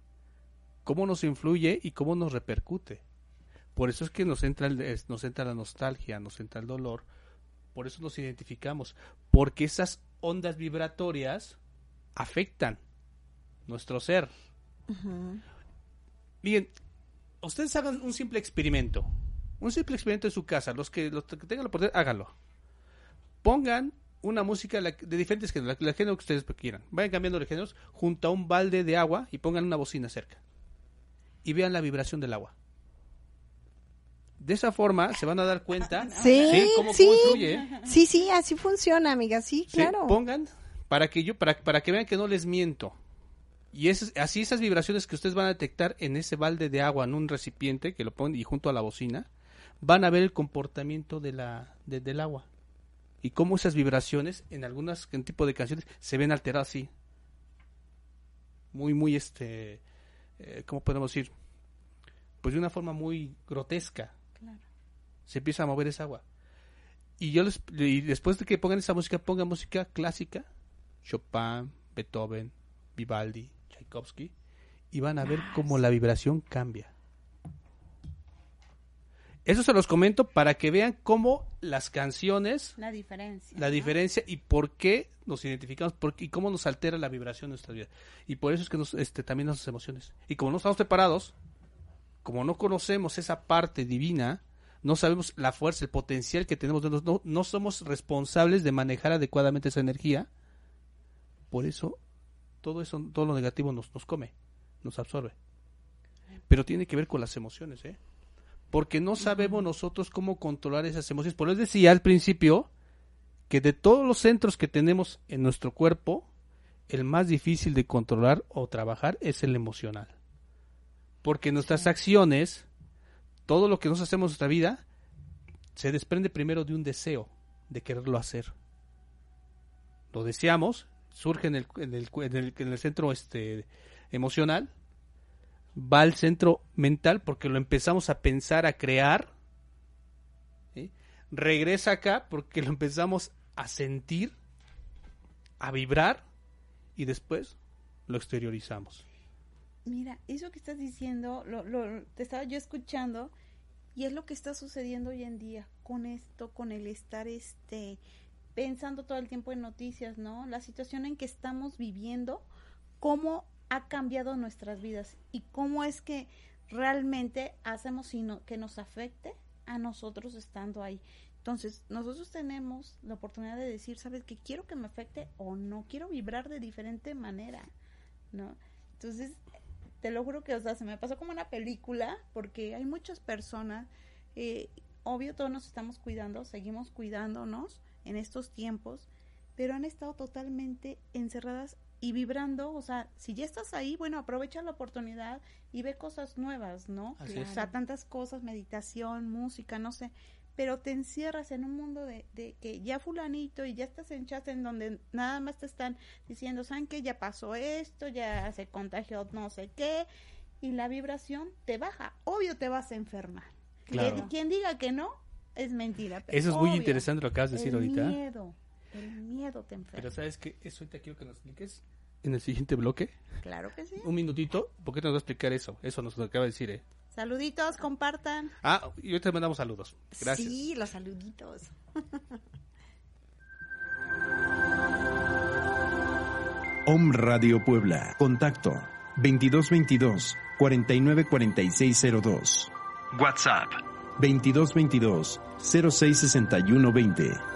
cómo nos influye y cómo nos repercute. Por eso es que nos entra, el- nos entra la nostalgia, nos entra el dolor. Por eso nos identificamos. Porque esas ondas vibratorias afectan nuestro ser. Miren, ustedes hagan un simple experimento. Un simple experimento en su casa. Los que, los que tengan la oportunidad, háganlo. Pongan una música de diferentes géneros, la género que ustedes quieran. Vayan cambiando de géneros junto a un balde de agua y pongan una bocina cerca. Y vean la vibración del agua. De esa forma se van a dar cuenta Sí, cómo, sí. cómo influye. ¿eh? Sí, sí, así funciona, amiga, sí, Sí, claro. pongan para que yo para, para que vean que no les miento. Y es así esas vibraciones que ustedes van a detectar en ese balde de agua en un recipiente que lo ponen y junto a la bocina van a ver el comportamiento de la de- del agua y cómo esas vibraciones en algunas en tipo de canciones se ven alteradas así muy muy este eh, cómo podemos decir pues de una forma muy grotesca Claro. se empieza a mover esa agua. Y yo les, y después de que pongan esa música, pongan música clásica, Chopin, Beethoven, Vivaldi, Tchaikovsky, y van a ver cómo la vibración cambia. Eso se los comento para que vean cómo las canciones, La diferencia. la ¿no? diferencia y por qué nos identificamos por y cómo nos altera la vibración de nuestra vida. Y por eso es que nos, este, también nuestras emociones. Y como no estamos preparados, como no conocemos esa parte divina, no sabemos la fuerza, el potencial que tenemos, dentro, no, no somos responsables de manejar adecuadamente esa energía, por eso todo eso, todo lo negativo nos, nos come, nos absorbe. Pero tiene que ver con las emociones, ¿eh? Porque no sabemos nosotros cómo controlar esas emociones. Por eso decía al principio que de todos los centros que tenemos en nuestro cuerpo, el más difícil de controlar o trabajar es el emocional. Porque nuestras acciones, todo lo que nos hacemos en nuestra vida, se desprende primero de un deseo de quererlo hacer. Lo deseamos, surge en el, en el, en el, en el centro este, emocional, va al centro mental porque lo empezamos a pensar, a crear, regresa acá porque lo empezamos a sentir, a vibrar y después lo exteriorizamos. Mira, eso que estás diciendo, lo, lo, te estaba yo escuchando y es lo que está sucediendo hoy en día con esto, con el estar este pensando todo el tiempo en noticias, ¿no? La situación en que estamos viviendo, cómo ha cambiado nuestras vidas y cómo es que realmente hacemos sino que nos afecte a nosotros estando ahí. Entonces, nosotros tenemos la oportunidad de decir, ¿sabes qué? Quiero que me afecte o no, quiero vibrar de diferente manera, ¿no? Entonces, te lo juro que, o sea, se me pasó como una película, porque hay muchas personas, eh, obvio todos nos estamos cuidando, seguimos cuidándonos en estos tiempos, pero han estado totalmente encerradas y vibrando, o sea, si ya estás ahí, bueno, aprovecha la oportunidad y ve cosas nuevas, ¿no? Así o es. sea, tantas cosas, meditación, música, no sé, pero te encierras en un mundo de, de que ya fulanito y ya estás en chats en donde nada más te están diciendo, ¿saben qué? Ya pasó esto, ya se contagió no sé qué, y la vibración te baja, obvio te vas a enfermar. Claro. Quien, quien diga que no, es mentira. Eso es muy interesante lo que acabas de decir ahorita. miedo, el miedo te enferma. Pero sabes que eso ahorita quiero que nos expliques en el siguiente bloque. Claro que sí. Un minutito, porque te nos va a explicar eso. Eso nos lo acaba de decir, ¿eh? Saluditos, compartan. Ah, y ahorita mandamos saludos. Gracias. Sí, los saluditos. Om Radio Puebla. Contacto 2222 494602. WhatsApp 2222 066120.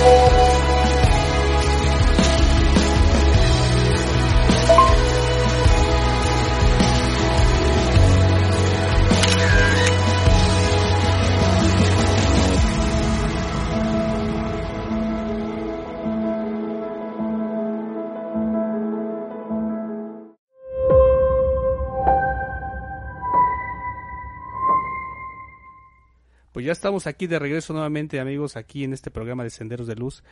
Thank you. Pues ya estamos aquí de regreso nuevamente, amigos, aquí en este programa de Senderos de Luz.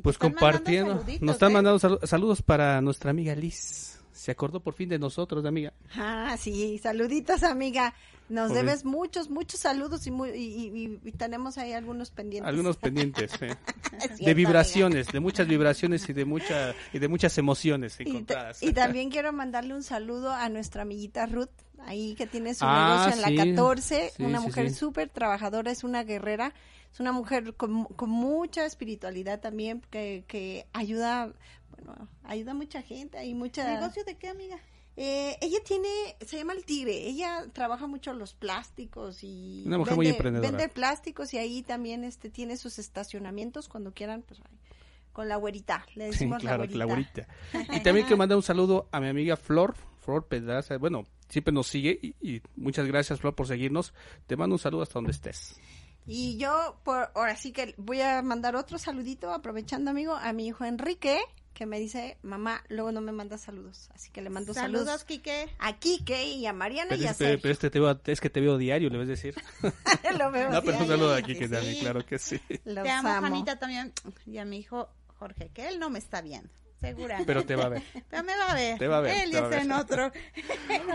Pues están compartiendo. Nos están ¿eh? mandando salu- saludos para nuestra amiga Liz. Se acordó por fin de nosotros, amiga. Ah, sí, saluditos, amiga. Nos debes muchos, muchos saludos y, muy- y, y- y tenemos ahí algunos pendientes. Algunos pendientes, ¿eh? Cierto, de vibraciones, de muchas vibraciones y de mucha y de muchas emociones encontradas. y también quiero mandarle un saludo a nuestra amiguita Ruth, ahí que tiene su Ah, negocio en sí. la 14, Sí, una sí, mujer sí. súper trabajadora, es una guerrera, es una mujer con, con mucha espiritualidad también, que, que ayuda, bueno, ayuda a mucha gente, hay mucha... ¿Negocio de qué, amiga? Eh, ella tiene, se llama El Tigre, ella trabaja mucho los plásticos y Una mujer muy emprendedora. vende plásticos y ahí también este tiene sus estacionamientos cuando quieran, pues con la güerita, le Sí, decimos claro, la la güerita. güerita. Y también quiero mandar un saludo a mi amiga Flor, Flor Pedraza. Bueno, siempre nos sigue y, y muchas gracias, Flor, por seguirnos. Te mando un saludo hasta donde estés. Y yo, por ahora sí que voy a mandar otro saludito, aprovechando, amigo, a mi hijo Enrique, que me dice, mamá, luego no me manda saludos, así que le mando saludos, Saludos, Quique. a Kike y a Mariana Pero, y a este, Sergio. pero este te veo, es que te veo diario, le vas a decir. Lo veo No, pero un diario. saludo aquí Sí, que sí. también, claro que sí. Los Te amo, amo. Janita, también. Y a mi hijo Jorge, que él no me está viendo. Seguramente. Pero te va a ver. Pero me va a ver. Te va a ver, Él está en otro.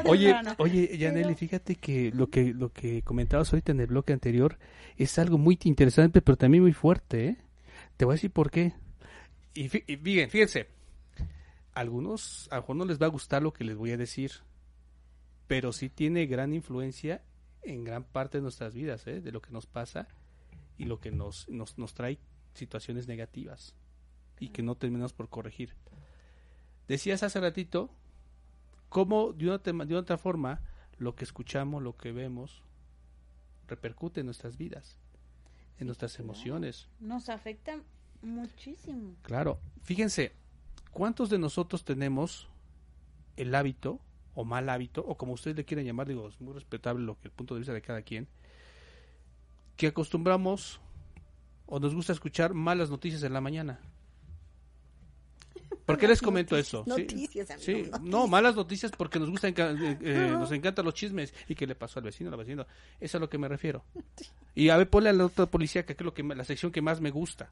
Oye, plano. oye, Yaneli, Pero- fíjate que lo que lo que comentabas ahorita en el bloque anterior es algo muy interesante, pero también muy fuerte, ¿eh? Te voy a decir por qué. Y, y fíjense, fíjense, algunos a lo mejor no les va a gustar lo que les voy a decir, pero sí tiene gran influencia en gran parte de nuestras vidas, ¿eh? De lo que nos pasa y lo que nos, nos, nos trae situaciones negativas y que no terminamos por corregir. Decías hace ratito cómo de una, tema- de otra forma lo que escuchamos, lo que vemos, repercute en nuestras vidas, en nuestras claro. emociones. Nos afecta muchísimo. Claro, fíjense, ¿cuántos de nosotros tenemos el hábito o mal hábito, o como ustedes le quieran llamar, digo, es muy respetable lo que el punto de vista de cada quien, que acostumbramos o nos gusta escuchar malas noticias en la mañana? ¿Por qué les comento eso? Sí, Noticias, amigo, Sí, noticias. no, malas noticias porque nos gusta enca- eh, eh, nos encantan los chismes y qué le pasó al vecino, al vecino. Eso es a lo que me refiero. Y a ver, ponle a la otra policía que es lo que la sección que más me gusta.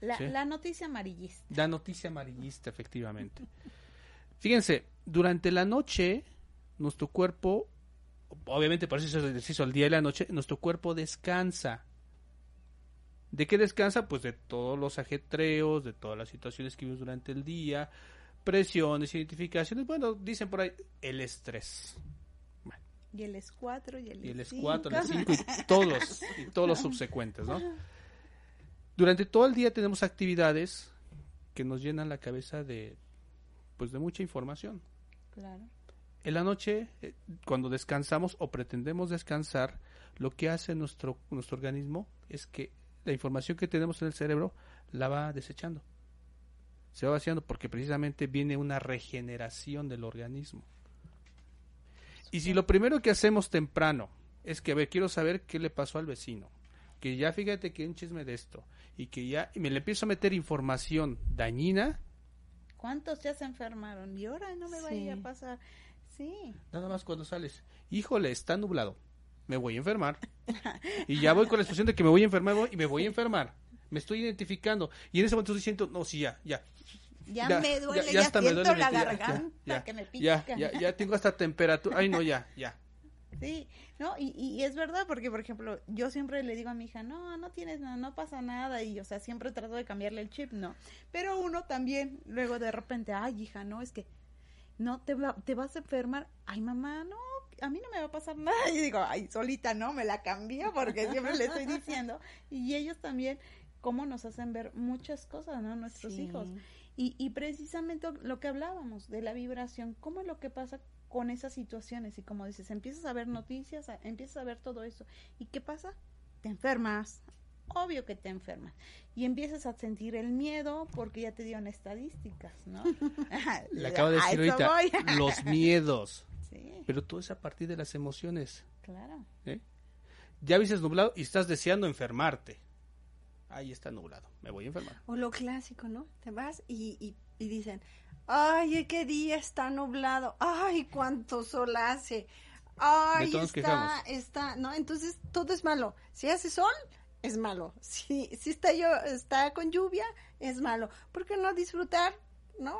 La, Sí. la noticia amarillista. Da noticia amarillista, efectivamente. Fíjense, durante la noche, nuestro cuerpo, obviamente por eso hace ejercicio al día y la noche, nuestro cuerpo descansa. ¿De qué descansa? Pues de todos los ajetreos, de todas las situaciones que vimos durante el día, presiones, identificaciones. Bueno, dicen por ahí, el estrés. Y el S4 y el Y el cinco. S4, el S5 y todos y todos los subsecuentes, ¿no? Durante todo el día tenemos actividades que nos llenan la cabeza de, pues, de mucha información. Claro. En la noche, eh, cuando descansamos o pretendemos descansar, lo que hace nuestro, nuestro organismo es que la información que tenemos en el cerebro la va desechando. Se va vaciando porque precisamente viene una regeneración del organismo. Y si lo primero que hacemos temprano es que, a ver, quiero saber qué le pasó al vecino, que ya fíjate que un chisme de esto, y que ya y me le empiezo a meter información dañina, ¿Cuántos ya se enfermaron? Y ahora no me va a ir a Sí. pasar. Sí. Nada más cuando sales. Híjole, está nublado. Me voy a enfermar. Y ya voy con la expresión de que me voy a enfermar voy- y me voy a enfermar. Me estoy identificando. Y en ese momento estoy diciendo, no, sí, ya, ya. Ya, me duele, ya, hasta me duele, la garganta ya, que me ya, pica. ya, ya tengo hasta temperatura. Ay, no, ya, ya. Sí, no, y, y es verdad porque, por ejemplo, yo siempre le digo a mi hija, no, no tienes nada, no pasa nada, y, o sea, siempre trato de cambiarle el chip, ¿no? Pero uno también, luego de repente, ay, hija, no, es que no te, va- te vas a enfermar, ay, mamá, no, a mí no me va a pasar nada, y digo, ay, solita, no, me la cambió porque siempre le estoy diciendo, y ellos también, cómo nos hacen ver muchas cosas, ¿no? Nuestros Sí. hijos. Y, y precisamente lo que hablábamos de la vibración, ¿cómo es lo que pasa con esas situaciones? Y como dices, empiezas a ver noticias, a- empiezas a ver todo eso. ¿Y qué pasa? Te enfermas. Obvio que te enfermas. Y empiezas a sentir el miedo porque ya te dieron estadísticas, ¿no? Le acabo de decir ahorita, los miedos. Sí, Pero todo es a partir de las emociones. claro. ¿eh? Ya viste nublado y estás deseando enfermarte. Ahí está nublado. Me voy a enfermar. O lo clásico, ¿no? Te vas y, y, y dicen, ay, qué día está nublado, ay, cuánto sol hace, ay, está, está, ¿no? Entonces todo es malo. Si hace sol, es malo. Si, si está yo, está con lluvia, es malo. ¿Por qué no disfrutar? ¿No?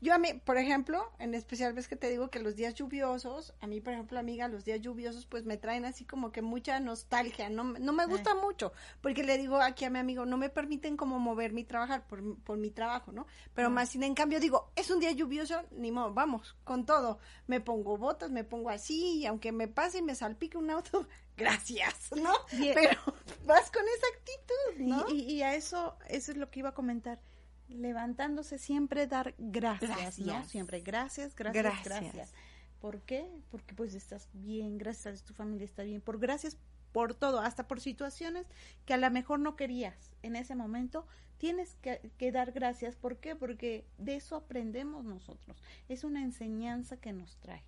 Yo a mí, por ejemplo, en especial ves que te digo que los días lluviosos, a mí, por ejemplo, amiga, los días lluviosos pues me traen así como que mucha nostalgia, no, me- no me gusta mucho, porque le digo aquí a mi amigo, no me permiten como moverme y trabajar por, por mi trabajo, ¿no? Pero más sin en cambio digo, es un día lluvioso, ni modo, vamos, con todo, me pongo botas, me pongo así, y aunque me pase y me salpique un auto, gracias, ¿no? Y- Pero vas con esa actitud, Y, ¿no? y- y a eso, eso es lo que iba a comentar. Levantándose siempre dar gracias, ¿no? Siempre gracias, gracias, gracias, Gracias. ¿Por qué? Porque pues estás bien, gracias a Dios tu familia está bien. Por gracias por todo, hasta por situaciones que a lo mejor no querías en ese momento, tienes que, que dar gracias. ¿Por qué? Porque de eso aprendemos nosotros. Es una enseñanza que nos trae.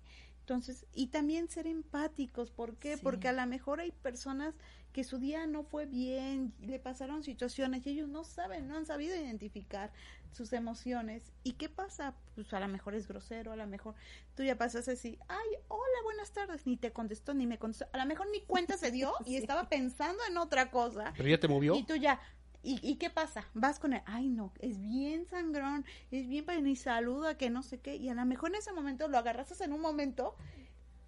Entonces, y también ser empáticos, ¿por qué? Sí. Porque a lo mejor hay personas que su día no fue bien, le pasaron situaciones y ellos no saben, no han sabido identificar sus emociones. ¿Y qué pasa? Pues a lo mejor es grosero, a lo mejor tú ya pasas así, ay, hola, buenas tardes, ni te contestó, ni me contestó, a lo mejor ni cuenta se dio y estaba pensando en otra cosa. Pero ya te movió. Y tú ya, ¿Y, ¿Y qué pasa? Vas con él, ay no, es bien sangrón, es bien para ni saluda, que no sé qué, y a lo mejor en ese momento lo agarraste en un momento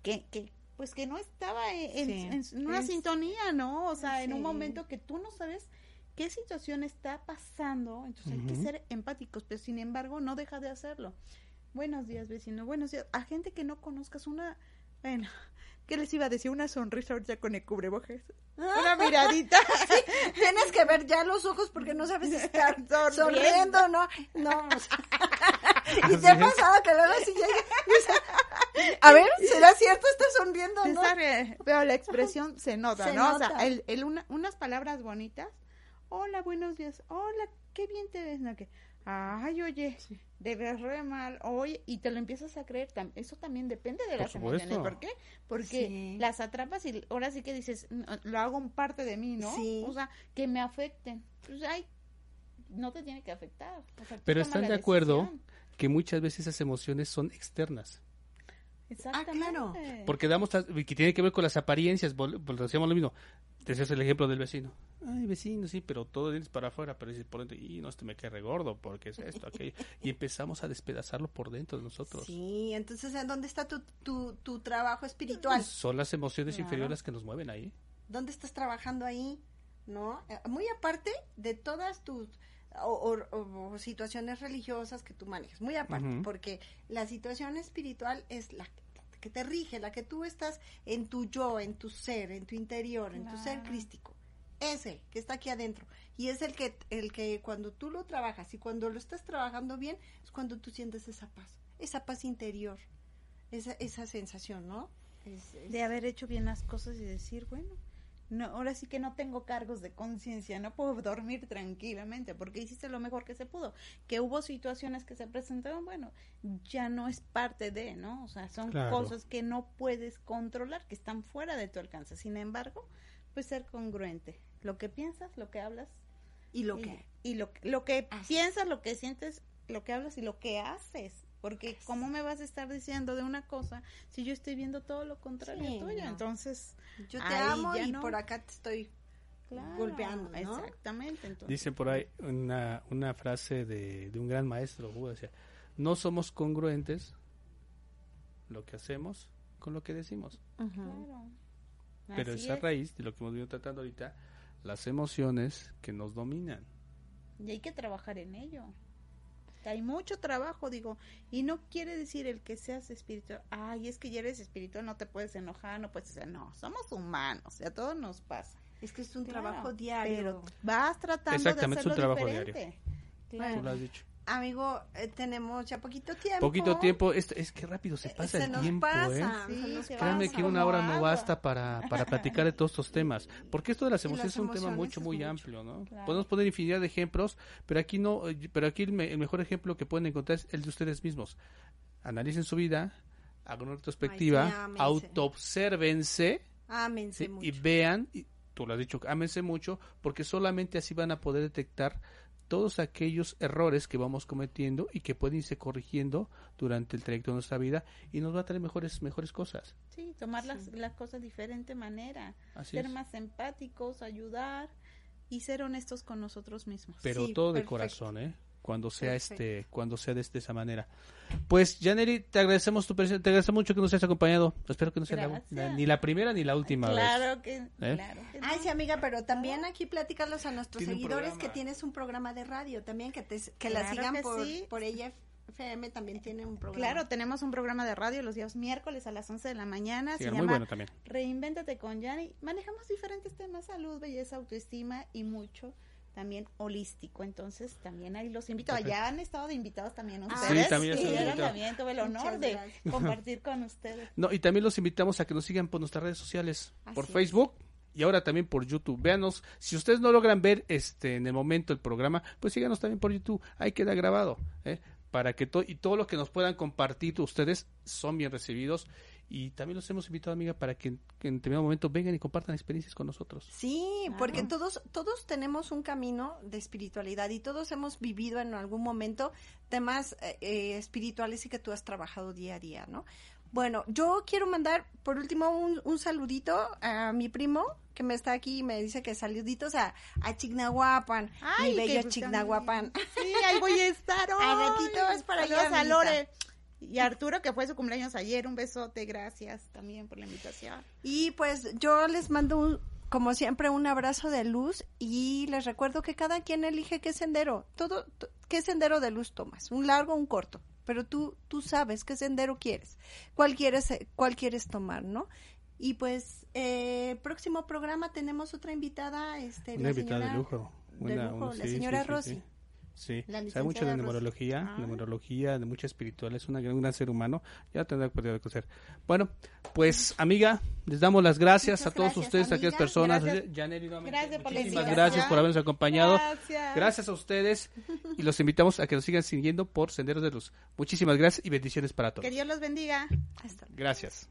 que, que pues que no estaba en, en- Sí. en una Es- sintonía, ¿no? O sea, en un momento que tú no sabes qué situación está pasando, entonces hay que ser empáticos, pero sin embargo no deja de hacerlo. Buenos días, vecino, buenos días. A gente que no conozcas una, bueno, ¿qué les iba a decir? Una sonrisa ahorita con el cubrebocas. Una miradita. Tienes que ver ya los ojos porque no sabes si estar Sonriendo. sonriendo, ¿no? No. o sea, y te ha pasado que luego si llega y dice, a ver, ¿será cierto? Está sonriendo, ¿no? sabe, pero la expresión se nota, Se ¿no? O sea, el, el una- unas palabras bonitas. Hola, buenos días. Hola, qué bien te ves, ¿no? Que, ay, oye, te ves re mal. Oye, y te lo empiezas a creer. tam- Eso también depende de Por las emociones. supuesto. ¿Por qué? Porque Sí. las atrapas y ahora sí que dices, "No, lo hago en parte de mí, ¿no? Sí. O sea, que me afecten. Pues, ay, no te tiene que afectar. O sea, tú Pero están de acuerdo decisión. que muchas veces esas emociones son externas. Claro. Exactamente. Porque damos, que tiene que ver con las apariencias, vol- decíamos lo mismo. Decías el ejemplo del vecino. Ay, vecino, sí, pero todo es para afuera, pero dices por dentro, y no, este me cae regordo, porque es esto, aquello. Y empezamos a despedazarlo por dentro de nosotros. Sí, entonces, ¿en ¿dónde está tu, tu, tu trabajo espiritual? Son las emociones Claro. inferiores las que nos mueven ahí. ¿Dónde estás trabajando ahí? ¿No? Eh, Muy aparte de todas tus o, o- o situaciones religiosas que tú manejas, muy aparte, porque la situación espiritual es la que, te rige, la que tú estás en tu yo, en tu ser, en tu interior, en tu ser crístico. Ese que está aquí adentro. Y es el que, el que cuando tú lo trabajas y cuando lo estás trabajando bien, es cuando tú sientes esa paz, esa paz interior, esa, esa sensación, ¿no? Es- es- de haber hecho bien las cosas y decir, bueno, no, ahora sí que no tengo cargos de conciencia, no puedo dormir tranquilamente porque hiciste lo mejor que se pudo. Que hubo situaciones que se presentaron, bueno, ya no es parte de, ¿no? O sea, son Claro. cosas que no puedes controlar, que están fuera de tu alcance. Sin embargo, pues ser congruente. Lo que piensas, lo que hablas y lo y, que y lo, lo que piensas, lo que sientes, lo que hablas y lo que haces. Porque ¿cómo me vas a estar diciendo de una cosa si yo estoy viendo todo lo contrario Sí, tuyo? no. Entonces, Yo te Ahí amo ya y no. por acá te estoy claro, golpeando, ¿no? Exactamente. Entonces, Dicen por ahí una, una frase de, de un gran maestro, Buda, decía, no somos congruentes lo que hacemos con lo que decimos. claro. Pero Así esa es. raíz de lo que hemos venido tratando ahorita, las emociones que nos dominan. Y hay que trabajar en ello. Hay mucho trabajo, digo, y no quiere decir el que seas espiritual, ay, es que ya eres espiritual, no te puedes enojar, no puedes hacer, no, somos humanos, y a todos nos pasa. Es que es un Claro, trabajo diario. Pero vas tratando Exactamente, es de un hacerlo trabajo diferente. Tú Claro. lo has dicho. Amigo, eh, tenemos ya poquito tiempo. Poquito tiempo, es, es que rápido se Eh, pasa se el nos tiempo, ¿eh? Sí, se Créanme pasa. que una hora no basta para, para platicar de todos estos temas, porque esto de las emociones es un tema mucho, muy mucho. amplio, ¿no? Claro. Podemos poner infinidad de ejemplos, pero aquí no, pero aquí el, me- el mejor ejemplo que pueden encontrar es el de ustedes mismos. Analicen su vida, hagan una retrospectiva, autoobsérvense ¿sí? mucho. y vean, y tú lo has dicho, ámense mucho, porque solamente así van a poder detectar todos aquellos errores que vamos cometiendo y que pueden irse corrigiendo durante el trayecto de nuestra vida y nos va a traer mejores, mejores cosas. Sí, tomar Las, Sí. las cosas de diferente manera, Así ser es. más empáticos, ayudar y ser honestos con nosotros mismos. pero Sí, todo de perfecto. corazón, ¿eh? Cuando sea Perfecto. este, cuando sea de, de esa manera. Pues, Janely, te agradecemos tu presencia, te agradecemos mucho que nos hayas acompañado. Espero que no sea la- la- ni la primera ni la última vez. claro que, ¿Eh? claro que Ay, no. sí, amiga, pero también aquí platicarlos a nuestros Tiene seguidores que tienes un programa de radio también, que, te, que la Claro sigan que por, sí. por ella FM, también tiene un programa. Claro, tenemos un programa de radio los días miércoles a las 11 de la mañana. Sí, se muy llama bueno también. Reinvéntate con Yanni. Manejamos diferentes temas, salud, belleza, autoestima y mucho también holístico. Entonces, también ahí los invito. Allá han estado de invitados también Ah, ustedes. sí, también yo invitados. también tuve el honor Muchas de gracias. compartir con ustedes. No, y también los invitamos a que nos sigan por nuestras redes sociales, Así por es. Facebook y ahora también por YouTube. Véanos, si ustedes no logran ver este en el momento el programa, pues síganos también por YouTube. Ahí queda grabado, ¿eh? para que todo y todo lo que nos puedan compartir ustedes son bien recibidos y también los hemos invitado, amiga, para que, que en determinado momento vengan y compartan experiencias con nosotros. Sí, Claro. porque todos todos tenemos un camino de espiritualidad y todos hemos vivido en algún momento temas eh, eh, espirituales y que tú has trabajado día a día, ¿no? Bueno, yo quiero mandar por último un, un saludito a mi primo que me está aquí y me dice que saluditos a, a Chignahuapan, Ay, mi bello Chignahuapan. Sí, ahí voy a estar hoy. Al ratito es para allá, a amiguita. Lore. Y a Arturo, que fue su cumpleaños ayer, un besote, gracias también por la invitación. Y pues yo les mando un, como siempre un abrazo de luz y les recuerdo que cada quien elige qué sendero, todo qué sendero de luz tomas, un largo o un corto, pero tú tú sabes qué sendero quieres, cuál quieres cuál quieres tomar, ¿no? Y pues eh, próximo programa tenemos otra invitada, este Una la invitada de señora- lujo. de lujo, un- la sí, señora sí, sí, Rosy. Sí. Sabe mucho de numerología, Ah. numerología, de mucha espiritual, es una, un gran ser humano, ya tendrá que de conocer. Bueno, pues amiga, les damos las gracias Muchas a todos gracias, ustedes, a aquellas personas. Gracias. Nuevamente, Gracias por muchísimas gracias por habernos acompañado. Gracias. Gracias a ustedes y los invitamos a que nos sigan siguiendo por Senderos de Luz. Muchísimas gracias y bendiciones para todos. Que Dios los bendiga. Hasta luego. Gracias.